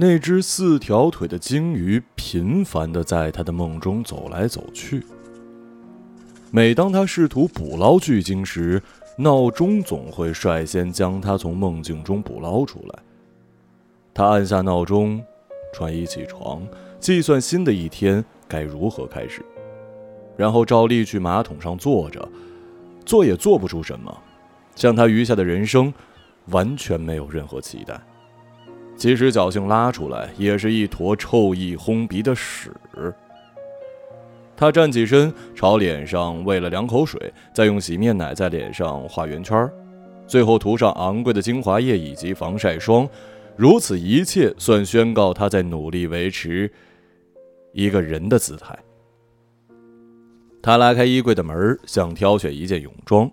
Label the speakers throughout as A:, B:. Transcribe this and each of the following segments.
A: 那只四条腿的鲸鱼频繁地在他的梦中走来走去。每当他试图捕捞巨鲸时，闹钟总会率先将他从梦境中捕捞出来。他按下闹钟，穿衣起床，计算新的一天该如何开始，然后照例去马桶上坐着，做也做不出什么，像他余下的人生，完全没有任何期待。即使侥幸拉出来，也是一坨臭意烘鼻的屎。他站起身，朝脸上喂了两口水，再用洗面奶在脸上画圆圈，最后涂上昂贵的精华液以及防晒霜。如此一切，算宣告他在努力维持一个人的姿态。他拉开衣柜的门，想挑选一件泳装。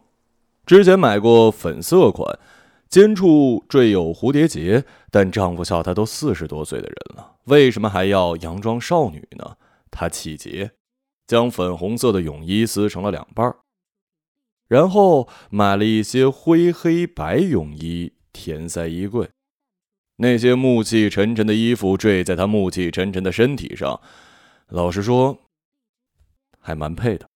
A: 之前买过粉色款，肩处缀有蝴蝶结，但丈夫笑她都四十多岁的人了，为什么还要佯装少女呢？她气结。将粉红色的泳衣撕成了两半然后买了一些灰黑白泳衣填塞衣柜。那些暮气沉沉的衣服坠在她暮气沉沉的身体上，老实说，还蛮配的。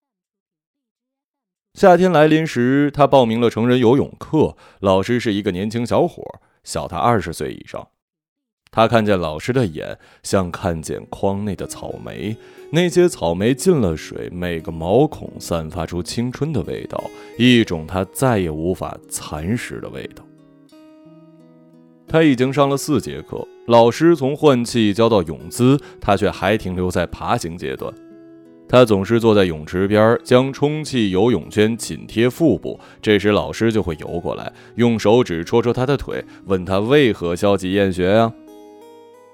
A: 夏天来临时，他报名了成人游泳课，老师是一个年轻小伙，小他二十岁以上。他看见老师的眼，像看见筐内的草莓。那些草莓进了水，每个毛孔散发出青春的味道，一种他再也无法蚕食的味道。他已经上了四节课，老师从换气教到泳姿，他却还停留在爬行阶段。他总是坐在泳池边，将充气游泳圈紧贴腹部，这时老师就会游过来，用手指戳戳他的腿，问他为何消极厌学呀？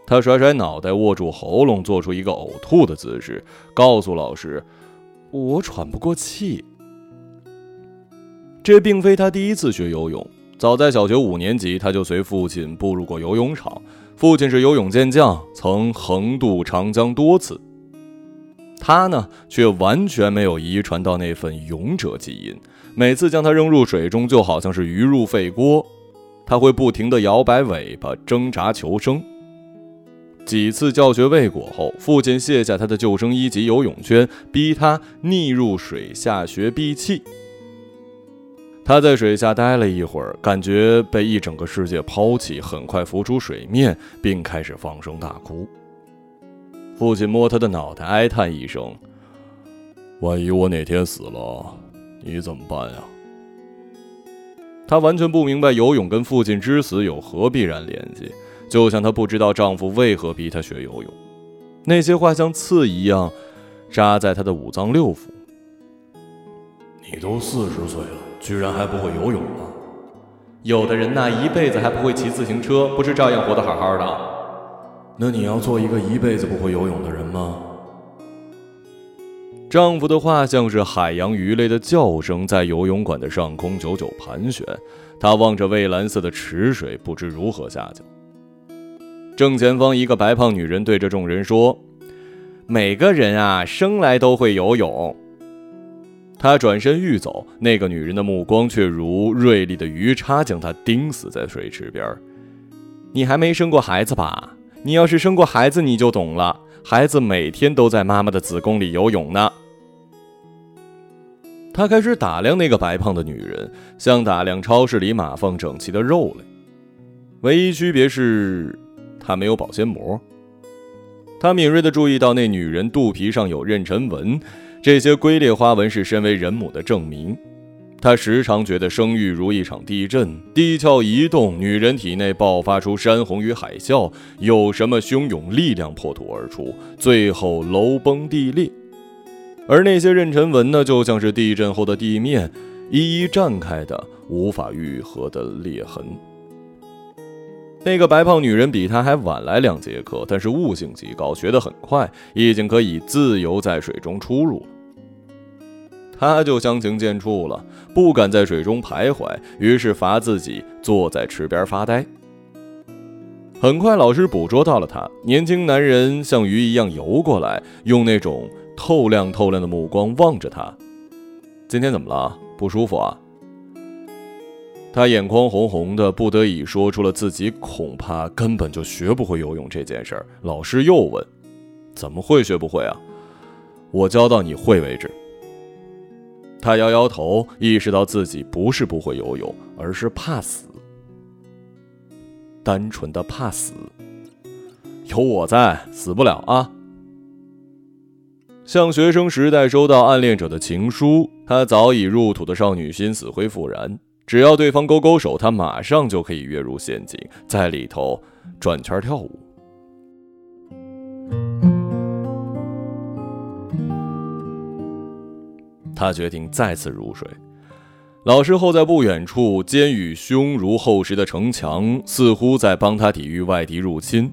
A: 他甩甩脑袋，握住喉咙，做出一个呕吐的姿势，告诉老师：“我喘不过气。”这并非他第一次学游泳，早在小学五年级，他就随父亲步入过游泳场。父亲是游泳健将，曾横渡长江多次。他呢，却完全没有遗传到那份勇者基因。每次将他扔入水中，就好像是鱼入沸锅，他会不停地摇摆尾巴，挣扎求生。几次教学未果后，父亲卸下他的救生衣及游泳圈，逼他溺入水下学闭气。他在水下待了一会儿，感觉被一整个世界抛弃，很快浮出水面，并开始放声大哭。父亲摸他的脑袋，哀叹一声：“万一我哪天死了，你怎么办呀？”他完全不明白游泳跟父亲之死有何必然联系。就像她不知道丈夫为何逼她学游泳，那些话像刺一样扎在她的五脏六腑。你都四十岁了，居然还不会游泳吗？有的人呐一辈子还不会骑自行车，不是照样活得好好的？那你要做一个一辈子不会游泳的人吗？丈夫的话像是海洋鱼类的叫声，在游泳馆的上空久久盘旋。她望着蔚蓝色的池水，不知如何下脚。正前方，一个白胖女人对着众人说：“每个人啊，生来都会游泳。”她转身欲走，那个女人的目光却如锐利的鱼叉，将她钉死在水池边。你还没生过孩子吧？你要是生过孩子，你就懂了。孩子每天都在妈妈的子宫里游泳呢。他开始打量那个白胖的女人，像打量超市里码放整齐的肉类，唯一区别是。他没有保鲜膜。他敏锐地注意到那女人肚皮上有妊娠纹，这些龟裂花纹是身为人母的证明。他时常觉得生育如一场地震，地壳一动，女人体内爆发出山洪与海啸，有什么汹涌力量破土而出，最后楼崩地裂。而那些妊娠纹呢，就像是地震后的地面，一一绽开的无法愈合的裂痕。那个白胖女人比他还晚来两节课，但是悟性极高，学得很快，已经可以自由在水中出入了。他就相形见绌了，不敢在水中徘徊，于是罚自己坐在池边发呆。很快，老师捕捉到了他，年轻男人像鱼一样游过来，用那种透亮透亮的目光望着他。今天怎么了？不舒服啊？他眼眶红红的，不得已说出了自己恐怕根本就学不会游泳这件事儿。老师又问：“怎么会学不会啊？我教到你会为止。”他摇摇头，意识到自己不是不会游泳，而是怕死，单纯的怕死。有我在，死不了啊！像学生时代收到暗恋者的情书，他早已入土的少女心死灰复燃。只要对方勾勾手，他马上就可以跃入陷阱，在里头转圈跳舞。他决定再次入水。老师候在不远处，肩与胸如厚实的城墙，似乎在帮他抵御外敌入侵。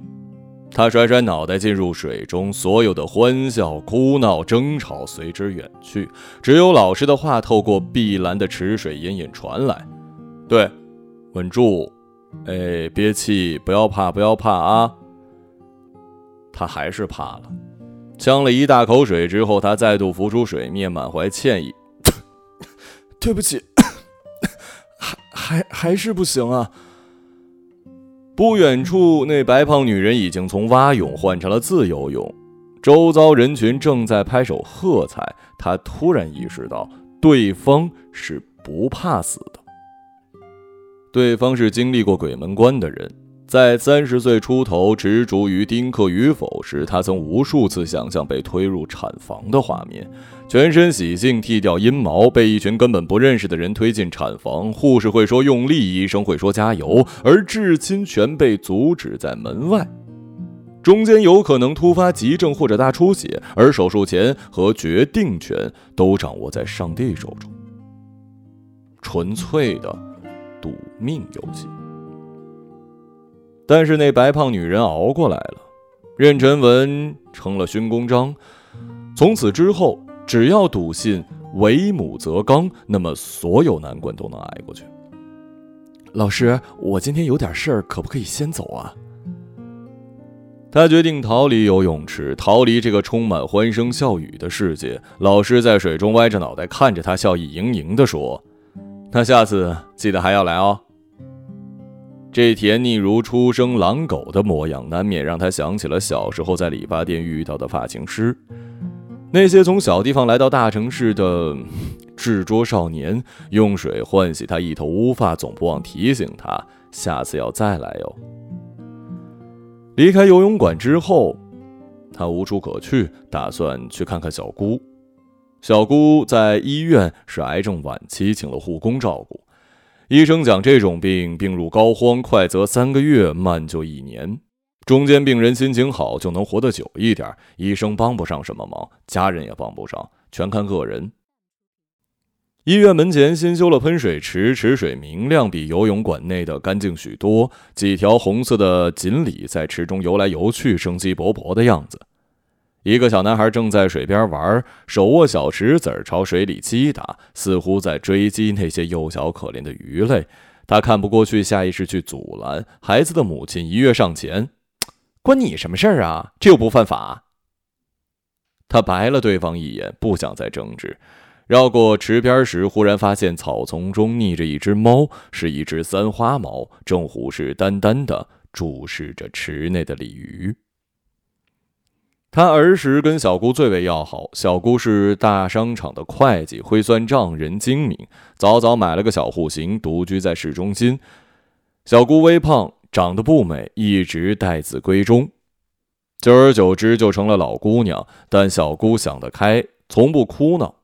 A: 他甩甩脑袋进入水中，所有的欢笑、哭闹、争吵随之远去，只有老师的话透过碧蓝的池水隐隐传来：“对，稳住，哎，憋气，不要怕，不要怕啊。”他还是怕了，呛了一大口水之后，他再度浮出水面，满怀歉意：“ 对不起，还还还是不行啊。”不远处，那白胖女人已经从蛙泳换成了自由泳，周遭人群正在拍手喝彩。他突然意识到，对方是不怕死的，对方是经历过鬼门关的人。在三十岁出头执着于丁克与否时，他曾无数次想象被推入产房的画面，全身洗净，剃掉阴毛，被一群根本不认识的人推进产房。护士会说用力，医生会说加油，而至亲全被阻止在门外。中间有可能突发急症或者大出血，而手术前和决定权都掌握在上帝手中。纯粹的赌命游戏。但是那白胖女人熬过来了，妊娠纹成了勋功章。从此之后，只要笃信为母则刚，那么所有难关都能挨过去。老师，我今天有点事儿，可不可以先走啊？他决定逃离游泳池，逃离这个充满欢声笑语的世界。老师在水中歪着脑袋看着他，笑意盈盈地说：“那下次记得还要来哦。”这甜腻如初生狼狗的模样，难免让他想起了小时候在理发店遇到的发型师。那些从小地方来到大城市的执着少年，用水换洗他一头乌发，总不忘提醒他下次要再来哟。离开游泳馆之后，他无处可去，打算去看看小姑。小姑在医院是癌症晚期，请了护工照顾。医生讲，这种病病入膏肓，快则三个月，慢就一年。中间病人心情好，就能活得久一点。医生帮不上什么忙，家人也帮不上，全看个人。医院门前新修了喷水池，池水明亮，比游泳馆内的干净许多。几条红色的锦鲤在池中游来游去，生机勃勃的样子。一个小男孩正在水边玩，手握小石子朝水里击打，似乎在追击那些幼小可怜的鱼类。他看不过去，下意识去阻拦。孩子的母亲一跃上前：“关你什么事儿啊？这又不犯法。”他白了对方一眼，不想再争执。绕过池边时，忽然发现草丛中匿着一只猫，是一只三花猫，正虎视眈眈地注视着池内的鲤鱼。他儿时跟小姑最为要好，小姑是大商场的会计，会算账，人精明。早早买了个小户型，独居在市中心。小姑微胖，长得不美，一直待字闺中。久而久之，就成了老姑娘。但小姑想得开，从不哭闹。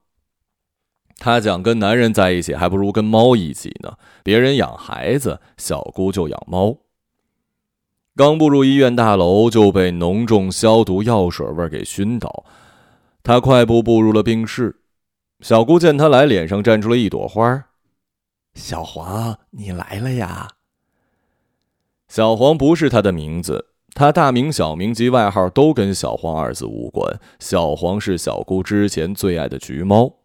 A: 她讲，跟男人在一起，还不如跟猫一起呢。别人养孩子，小姑就养猫。刚步入医院大楼，就被浓重消毒药水味给熏倒。他快步步入了病室。小姑见他来，脸上绽出了一朵花。小黄，你来了呀。小黄不是他的名字，他大名、小名及外号都跟小黄二字无关。小黄是小姑之前最爱的橘猫。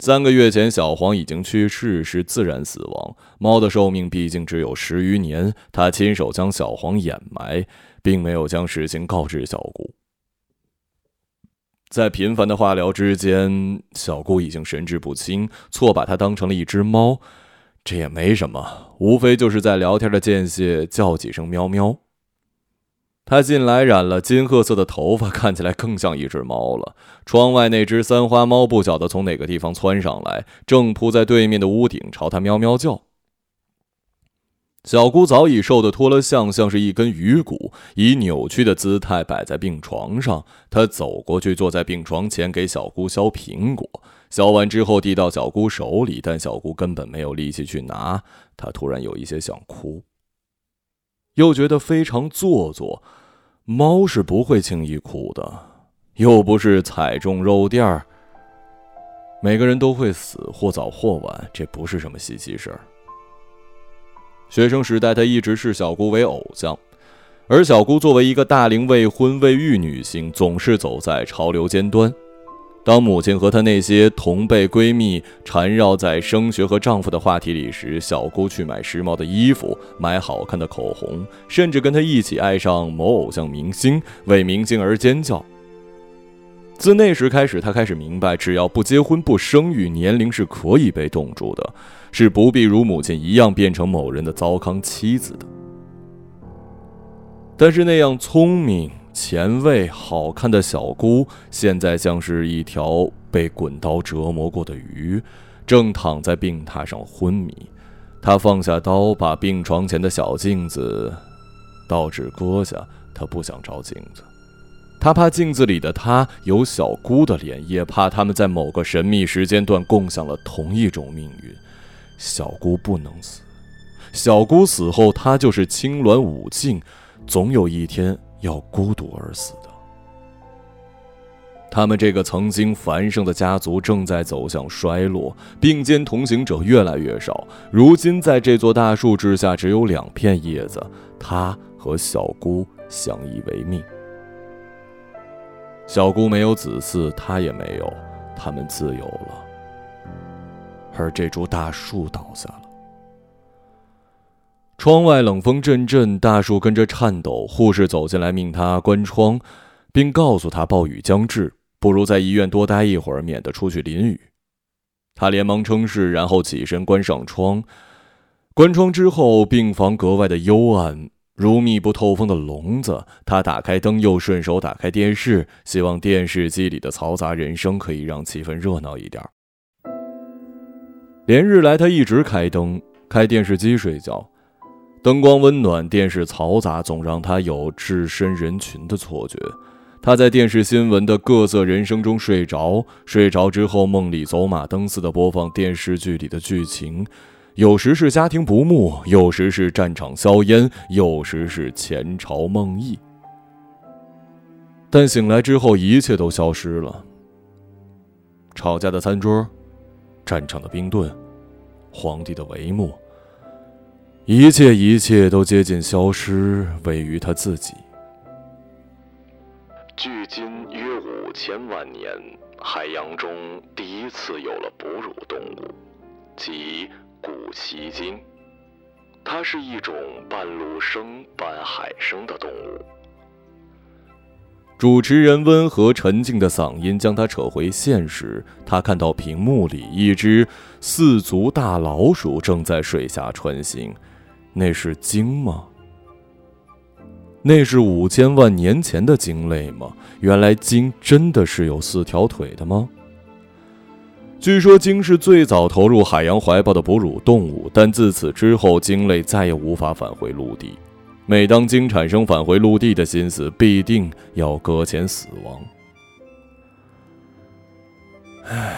A: 三个月前，小黄已经去世，是自然死亡。猫的寿命毕竟只有十余年，他亲手将小黄掩埋，并没有将事情告知小姑。在频繁的化疗之间，小姑已经神志不清，错把它当成了一只猫。这也没什么，无非就是在聊天的间隙叫几声喵喵。他近来染了金褐色的头发，看起来更像一只猫了。窗外那只三花猫不晓得从哪个地方窜上来，正扑在对面的屋顶朝他喵喵叫。小姑早已瘦得脱了相，像是一根鱼骨，以扭曲的姿态摆在病床上。他走过去，坐在病床前，给小姑削苹果。削完之后，递到小姑手里，但小姑根本没有力气去拿。她突然有一些想哭，又觉得非常做作。猫是不会轻易哭的，又不是踩中肉垫儿。每个人都会死，或早或晚，这不是什么稀奇事儿。学生时代，他一直视小姑为偶像，而小姑作为一个大龄未婚未育女性，总是走在潮流尖端。当母亲和她那些同辈闺蜜缠绕在升学和丈夫的话题里时，小姑去买时髦的衣服，买好看的口红，甚至跟她一起爱上某偶像明星，为明星而尖叫。自那时开始，她开始明白，只要不结婚不生育，年龄是可以被冻住的。是不必如母亲一样变成某人的糟糠妻子的，但是那样聪明、前卫、好看的小姑，现在像是一条被滚刀折磨过的鱼，正躺在病榻上昏迷。她放下刀，把病床前的小镜子倒置搁下。她不想照镜子，她怕镜子里的她有小姑的脸，也怕他们在某个神秘时间段共享了同一种命运。小姑不能死，小姑死后，她就是青鸾舞镜，总有一天要孤独而死的。他们这个曾经繁盛的家族正在走向衰落，并肩同行者越来越少。如今，在这座大树之下，只有两片叶子，他和小姑相依为命。小姑没有子嗣，他也没有，他们自由了。而这株大树倒下。窗外冷风阵阵，大树跟着颤抖。护士走进来，命他关窗，并告诉他暴雨将至，不如在医院多待一会儿，免得出去淋雨。他连忙称是，然后起身关上窗。关窗之后，病房格外的幽暗，如密不透风的笼子。他打开灯，又顺手打开电视，希望电视机里的嘈杂人声可以让气氛热闹一点。连日来，他一直开灯、开电视机睡觉。灯光温暖，电视嘈杂，总让他有置身人群的错觉。他在电视新闻的各色人声中睡着，睡着之后，梦里走马灯似的播放电视剧里的剧情，有时是家庭不睦，有时是战场硝烟，有时是前朝梦忆。但醒来之后，一切都消失了。吵架的餐桌。战场的冰盾，皇帝的帷幕，一切一切都接近消失，位于他自己。
B: 距今约五千万年，海洋中第一次有了哺乳动物，即古奇鲸。它是一种半陆生半海生的动物。
A: 主持人温和沉静的嗓音将他扯回现实。他看到屏幕里一只四足大老鼠正在水下穿行，那是鲸吗？那是五千万年前的鲸类吗？原来鲸真的是有四条腿的吗？据说鲸是最早投入海洋怀抱的哺乳动物，但自此之后，鲸类再也无法返回陆地。每当鲸产生返回陆地的心思，必定要搁浅死亡。唉，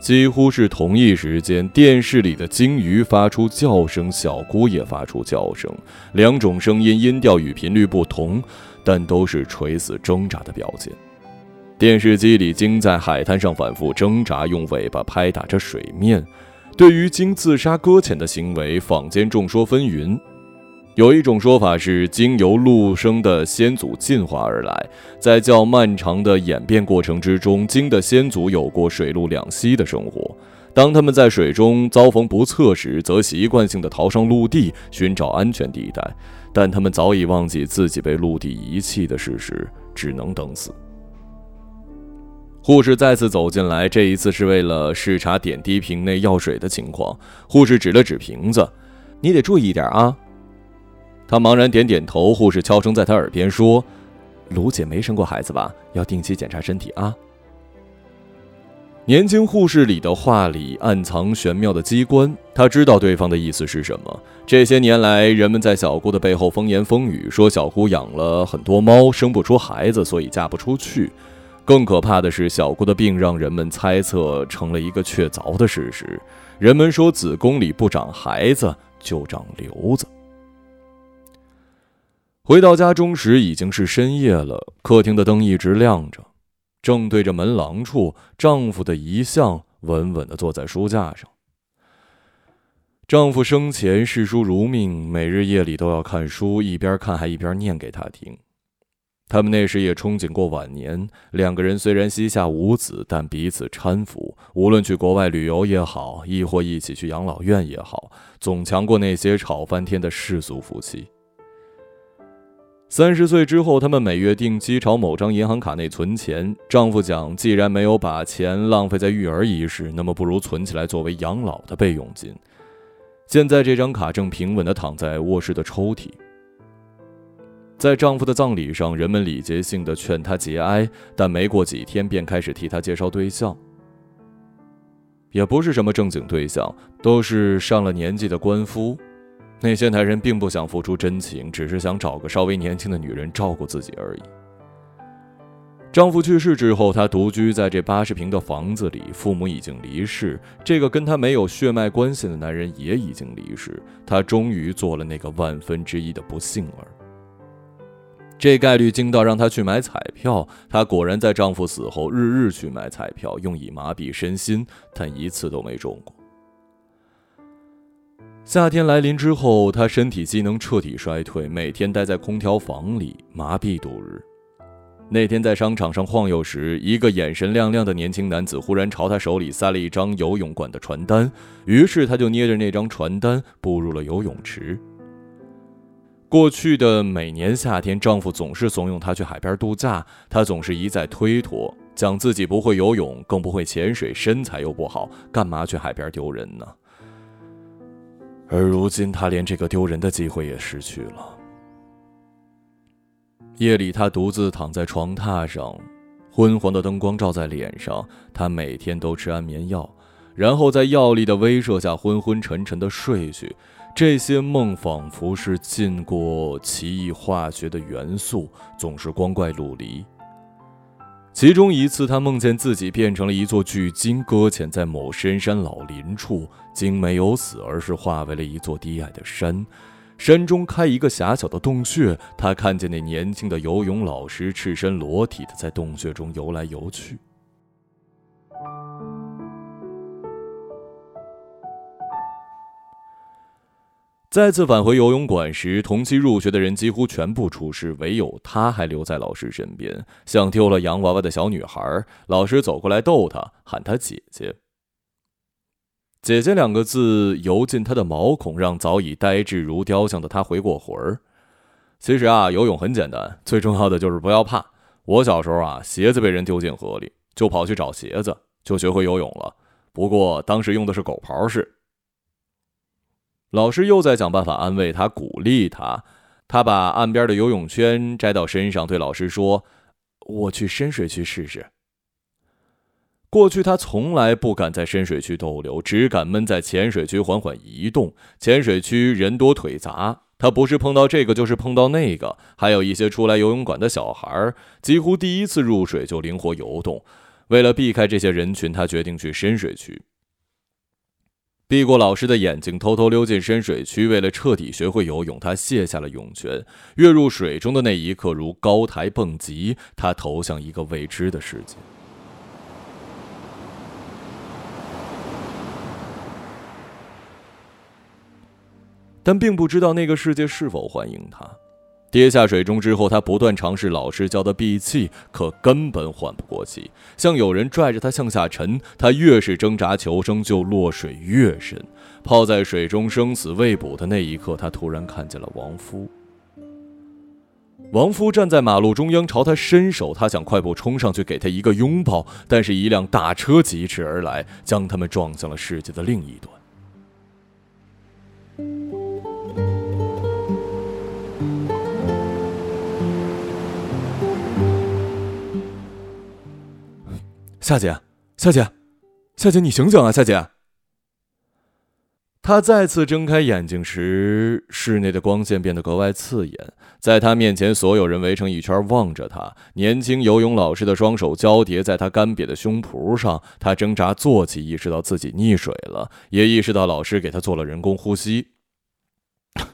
A: 几乎是同一时间，电视里的鲸鱼发出叫声，小姑也发出叫声。两种声音音调与频率不同，但都是垂死挣扎的表现。电视机里，鲸在海滩上反复挣扎，用尾巴拍打着水面。对于鲸自杀搁浅的行为，坊间众说纷纭。有一种说法是，鲸由陆生的先祖进化而来，在较漫长的演变过程之中，鲸的先祖有过水陆两栖的生活。当他们在水中遭逢不测时，则习惯性的逃上陆地，寻找安全地带。但他们早已忘记自己被陆地遗弃的事实，只能等死。护士再次走进来，这一次是为了视察点滴瓶内药水的情况。护士指了指瓶子：“你得注意一点啊。”他茫然点点头。护士悄声在他耳边说：“卢姐没生过孩子吧？要定期检查身体啊。”年轻护士里的话里暗藏玄妙的机关，他知道对方的意思是什么。这些年来，人们在小姑的背后风言风语，说小姑养了很多猫，生不出孩子，所以嫁不出去。更可怕的是，小姑的病让人们猜测成了一个确凿的事实。人们说，子宫里不长孩子，就长瘤子。回到家中时，已经是深夜了，客厅的灯一直亮着。正对着门廊处，丈夫的遗像稳稳地坐在书架上。丈夫生前视书如命，每日夜里都要看书，一边看还一边念给她听。他们那时也憧憬过晚年，两个人虽然膝下无子，但彼此搀扶，无论去国外旅游也好，亦或一起去养老院也好，总强过那些吵翻天的世俗夫妻。三十岁之后，他们每月定期朝某张银行卡内存钱。丈夫讲，既然没有把钱浪费在育儿一事，那么不如存起来作为养老的备用金。现在这张卡正平稳地躺在卧室的抽屉。在丈夫的葬礼上，人们礼节性的劝他节哀，但没过几天便开始替他介绍对象，也不是什么正经对象，都是上了年纪的官夫。那些男人并不想付出真情，只是想找个稍微年轻的女人照顾自己而已。丈夫去世之后，她独居在这八十平的房子里，父母已经离世，这个跟她没有血脉关系的男人也已经离世。她终于做了那个万分之一的不幸儿。这概率惊到让她去买彩票，她果然在丈夫死后日日去买彩票，用以麻痹身心，但一次都没中过。夏天来临之后，她身体机能彻底衰退，每天待在空调房里麻痹度日。那天在商场上晃悠时，一个眼神亮亮的年轻男子忽然朝她手里塞了一张游泳馆的传单，于是她就捏着那张传单步入了游泳池。过去的每年夏天，丈夫总是怂恿她去海边度假，她总是一再推脱，讲自己不会游泳，更不会潜水，身材又不好，干嘛去海边丢人呢？而如今，他连这个丢人的机会也失去了。夜里，他独自躺在床榻上，昏黄的灯光照在脸上。他每天都吃安眠药，然后在药力的威慑下昏昏沉沉的睡去。这些梦仿佛是浸过奇异化学的元素，总是光怪陆离。其中一次，他梦见自己变成了一座巨鲸，搁浅在某深山老林处。鲸没有死，而是化为了一座低矮的山，山中开一个狭小的洞穴。他看见那年轻的游泳老师赤身裸体的在洞穴中游来游去。再次返回游泳馆时，同期入学的人几乎全部出事，唯有他还留在老师身边，像丢了洋娃娃的小女孩。老师走过来逗他，喊他姐姐。姐姐两个字游进他的毛孔，让早已呆滞如雕像的他回过魂儿。其实啊，游泳很简单，最重要的就是不要怕。我小时候啊，鞋子被人丢进河里，就跑去找鞋子，就学会游泳了。不过当时用的是狗刨式。老师又在想办法安慰他，鼓励他。他把岸边的游泳圈摘到身上，对老师说：“我去深水区试试。”过去他从来不敢在深水区逗留，只敢闷在浅水区缓缓移动。浅水区人多腿杂，他不是碰到这个，就是碰到那个。还有一些出来游泳馆的小孩，几乎第一次入水就灵活游动。为了避开这些人群，他决定去深水区。避过老师的眼睛，偷偷溜进深水区。为了彻底学会游泳，他卸下了泳圈。跃入水中的那一刻，如高台蹦极，他投向一个未知的世界。但并不知道那个世界是否欢迎他。跌下水中之后，他不断尝试老师教的闭气，可根本缓不过气，像有人拽着他向下沉。他越是挣扎求生，就落水越深。泡在水中生死未卜的那一刻，他突然看见了王夫。王夫站在马路中央，朝他伸手，他想快步冲上去给他一个拥抱，但是一辆大车疾驰而来，将他们撞向了世界的另一端。夏姐，夏姐，夏姐，你醒醒啊，夏姐！他再次睁开眼睛时，室内的光线变得格外刺眼。在他面前，所有人围成一圈望着他。年轻游泳老师的双手交叠在他干瘪的胸脯上，他挣扎坐起，意识到自己溺水了，也意识到老师给他做了人工呼吸。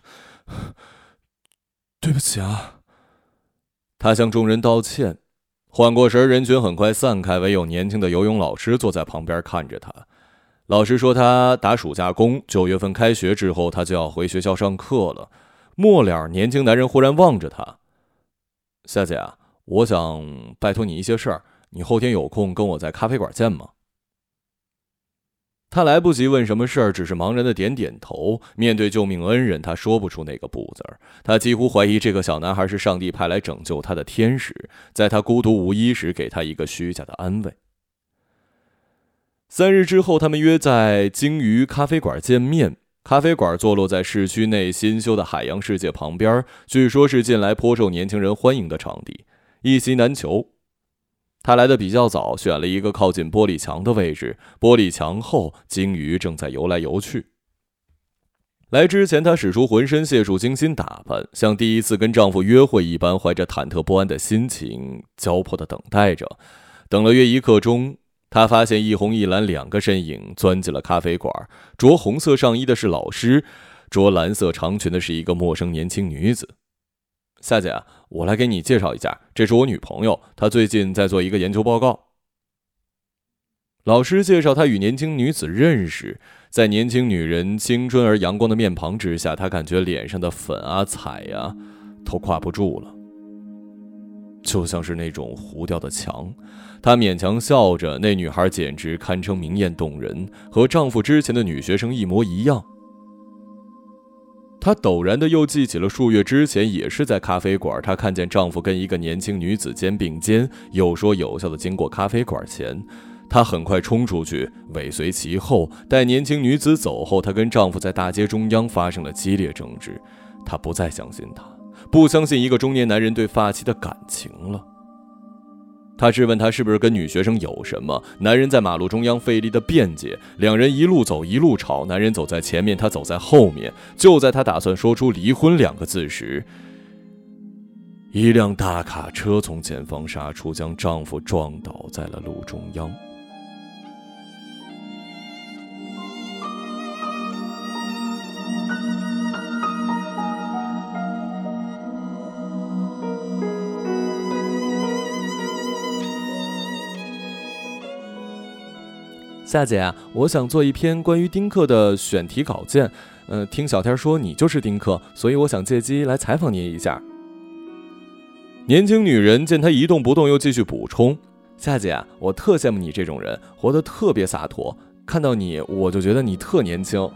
A: 对不起啊，他向众人道歉。缓过神，人群很快散开，唯有年轻的游泳老师坐在旁边看着他。老师说他打暑假工，九月份开学之后他就要回学校上课了。末了，年轻男人忽然望着他：“夏姐啊，我想拜托你一些事儿，你后天有空跟我在咖啡馆见吗？”他来不及问什么事儿，只是茫然的点点头。面对救命恩人，他说不出那个不字儿。他几乎怀疑这个小男孩是上帝派来拯救他的天使，在他孤独无依时给他一个虚假的安慰。三日之后，他们约在鲸鱼咖啡馆见面。咖啡馆坐落在市区内新修的海洋世界旁边，据说是近来颇受年轻人欢迎的场地，一席难求。他来的比较早，选了一个靠近玻璃墙的位置。玻璃墙后，鲸鱼正在游来游去。来之前，她使出浑身解数，精心打扮，像第一次跟丈夫约会一般，怀着忐忑不安的心情，焦迫地等待着。等了约一刻钟。她发现一红一蓝两个身影钻进了咖啡馆，着红色上衣的是老师，着蓝色长裙的是一个陌生年轻女子。夏姐，我来给你介绍一下，这是我女朋友，她最近在做一个研究报告。老师介绍他与年轻女子认识，在年轻女人青春而阳光的面庞之下，他感觉脸上的粉啊彩呀，都挂不住了。就像是那种糊掉的墙，她勉强笑着。那女孩简直堪称明艳动人，和丈夫之前的女学生一模一样。她陡然的又记起了数月之前，也是在咖啡馆，她看见丈夫跟一个年轻女子肩并肩，有说有笑的经过咖啡馆前，她很快冲出去，尾随其后。待年轻女子走后，她跟丈夫在大街中央发生了激烈争执，她不再相信他。不相信一个中年男人对发妻的感情了。他质问他是不是跟女学生有什么。男人在马路中央费力的辩解，两人一路走一路吵。男人走在前面，她走在后面。就在他打算说出离婚两个字时，一辆大卡车从前方杀出，将丈夫撞倒在了路中央。夏姐啊，我想做一篇关于丁克的选题稿件。呃，听小天说你就是丁克，所以我想借机来采访您一下。年轻女人见他一动不动，又继续补充：“夏姐啊，我特羡慕你这种人，活得特别洒脱。看到你，我就觉得你特年轻。”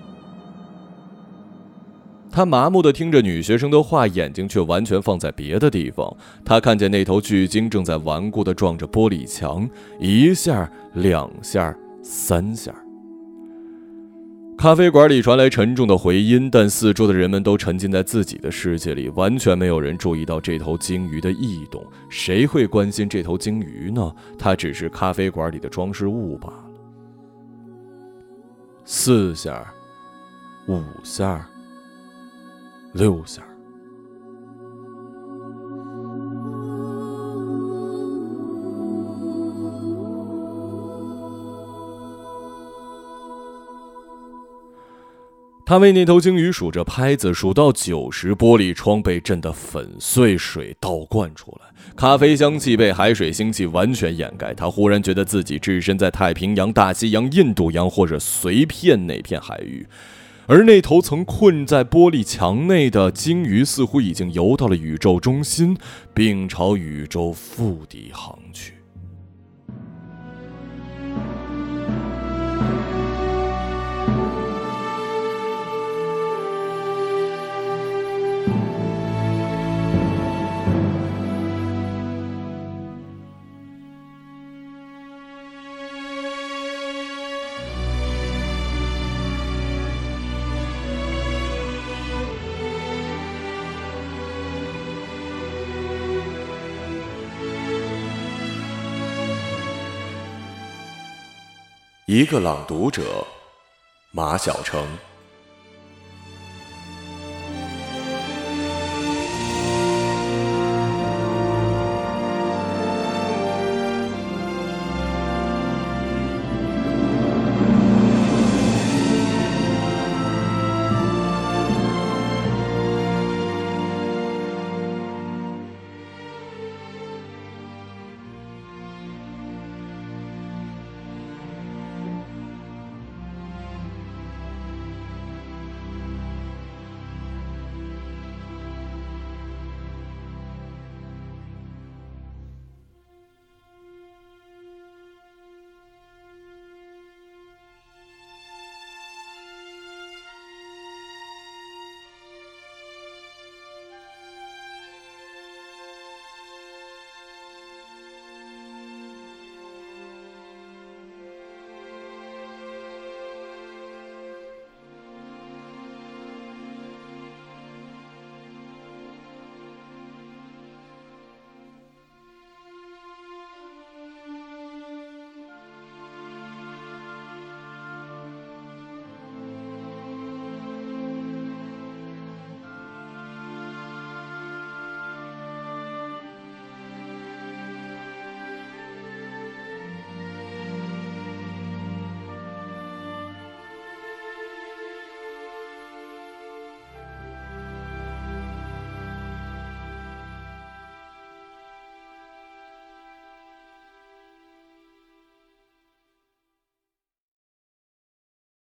A: 他麻木地听着女学生的话，眼睛却完全放在别的地方。他看见那头巨鲸正在顽固地撞着玻璃墙，一下，两下。三下，咖啡馆里传来沉重的回音，但四周的人们都沉浸在自己的世界里，完全没有人注意到这头鲸鱼的异动。谁会关心这头鲸鱼呢？它只是咖啡馆里的装饰物罢了。四下，五下，六下。他为那头鲸鱼数着拍子，数到九十，玻璃窗被震得粉碎，水倒灌出来，咖啡香气被海水腥气完全掩盖。他忽然觉得自己置身在太平洋、大西洋、印度洋，或者随便哪片海域，而那头曾困在玻璃墙内的鲸鱼，似乎已经游到了宇宙中心，并朝宇宙腹底航去。一个朗读者，马晓成。